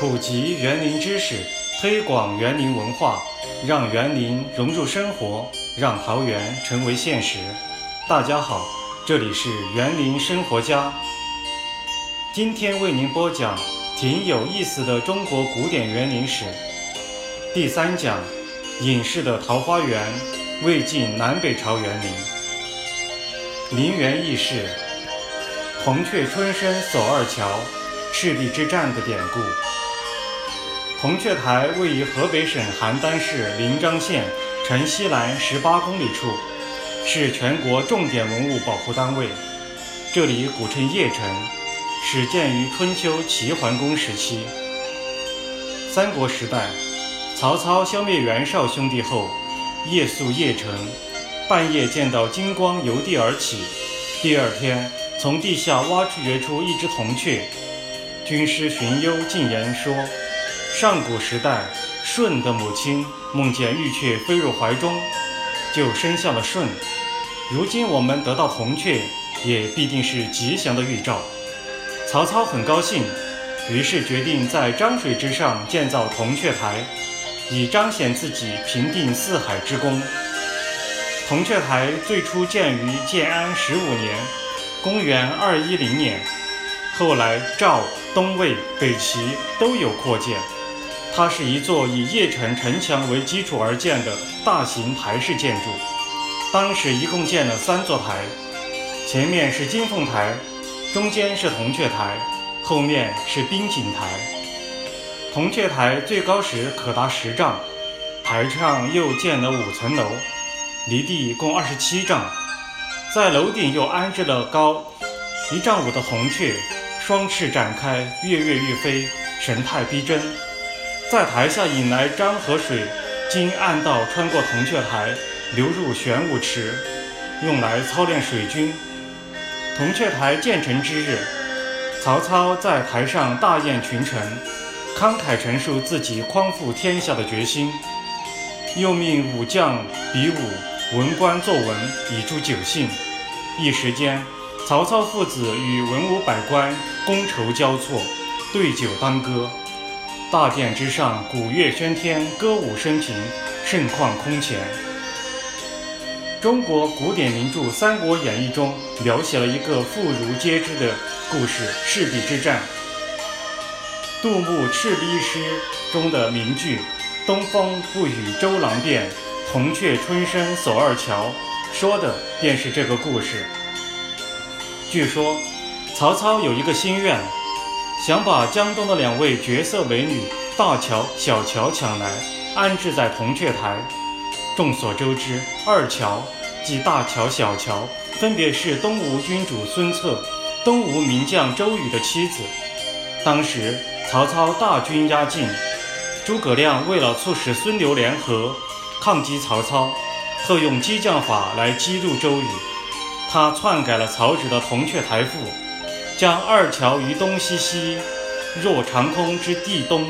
普及园林知识，推广园林文化，让园林融入生活，让桃园成为现实。大家好，这里是园林生活家。今天为您播讲挺有意思的中国古典园林史第三讲：隐士的桃花源——魏晋南北朝园林。陵园轶事：铜雀春深锁二乔，赤壁之战的典故。铜雀台位于河北省邯郸市临漳县城西南十八公里处，是全国重点文物保护单位。这里古称邺城，始建于春秋齐桓公时期。三国时代，曹操消灭袁绍兄弟后，夜宿邺城，半夜见到金光由地而起，第二天从地下挖掘出一只铜雀。军师荀攸进言说。上古时代，舜的母亲梦见玉雀飞入怀中，就生下了舜。如今我们得到铜雀，也必定是吉祥的预兆。曹操很高兴，于是决定在漳水之上建造铜雀台，以彰显自己平定四海之功。铜雀台最初建于建安十五年（公元210年），后来赵、东魏、北齐都有扩建。它是一座以邺城城墙为基础而建的大型台式建筑，当时一共建了三座台，前面是金凤台，中间是铜雀台，后面是冰景台。铜雀台最高时可达十丈，台上又建了五层楼，离地共二十七丈，在楼顶又安置了高一丈五的铜雀，双翅展开，跃跃欲飞，神态逼真。在台下引来漳河水，经暗道穿过铜雀台，流入玄武池，用来操练水军。铜雀台建成之日，曹操在台上大宴群臣，慷慨陈述自己匡复天下的决心，又命武将比武、文官作文，以助酒兴。一时间，曹操父子与文武百官觥筹交错，对酒当歌。大殿之上，鼓乐喧天，歌舞升平，盛况空前。中国古典名著《三国演义》中描写了一个妇孺皆知的故事——赤壁之战。杜牧《赤壁诗》中的名句“东风不与周郎便，铜雀春深锁二乔”，说的便是这个故事。据说，曹操有一个心愿。想把江东的两位绝色美女大乔、小乔抢来，安置在铜雀台。众所周知，二乔即大乔、小乔，分别是东吴君主孙策、东吴名将周瑜的妻子。当时曹操大军压境，诸葛亮为了促使孙刘联合抗击曹操，特用激将法来激怒周瑜。他篡改了曹植的《铜雀台赋》。将二乔于东西兮，若长空之地东，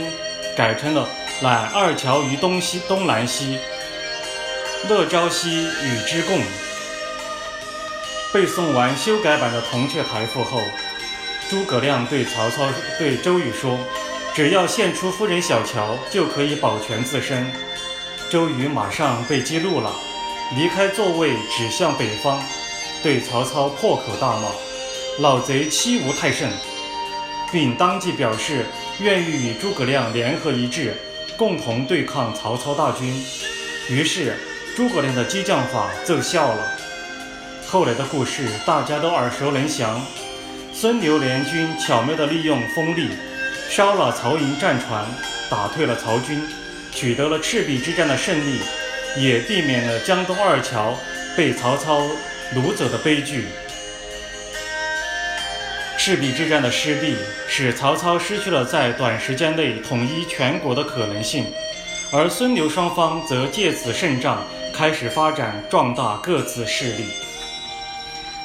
改成了揽二乔于东西东南兮，乐朝夕与之共。背诵完修改版的《铜雀台赋》后，诸葛亮对曹操、对周瑜说：“只要献出夫人小乔，就可以保全自身。”周瑜马上被激怒了，离开座位，指向北方，对曹操破口大骂。老贼欺吾太甚，并当即表示愿意与诸葛亮联合一致，共同对抗曹操大军。于是诸葛亮的激将法奏效了。后来的故事大家都耳熟能详：孙刘联军巧妙地利用风力，烧了曹营战船，打退了曹军，取得了赤壁之战的胜利，也避免了江东二乔被曹操掳走的悲剧。赤壁之战的失利，使曹操失去了在短时间内统一全国的可能性，而孙刘双方则借此胜仗开始发展壮大各自势力。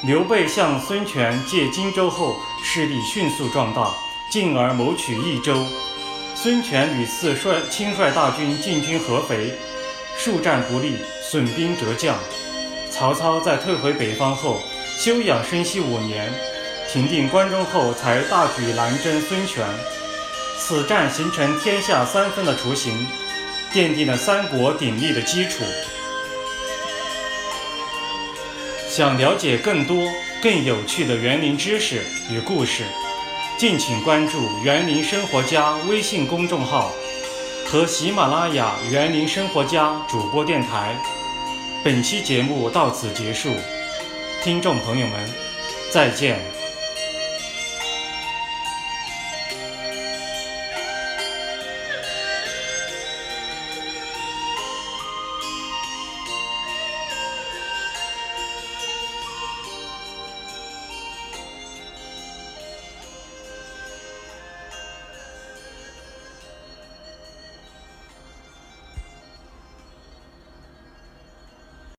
刘备向孙权借荆州后，势力迅速壮大，进而谋取益州。孙权屡次率亲率大军进军合肥，数战不利，损兵折将。曹操在退回北方后，休养生息五年。平定关中后，才大举南征孙权。此战形成天下三分的雏形，奠定了三国鼎立的基础。想了解更多更有趣的园林知识与故事，敬请关注“园林生活家”微信公众号和喜马拉雅“园林生活家”主播电台。本期节目到此结束，听众朋友们，再见。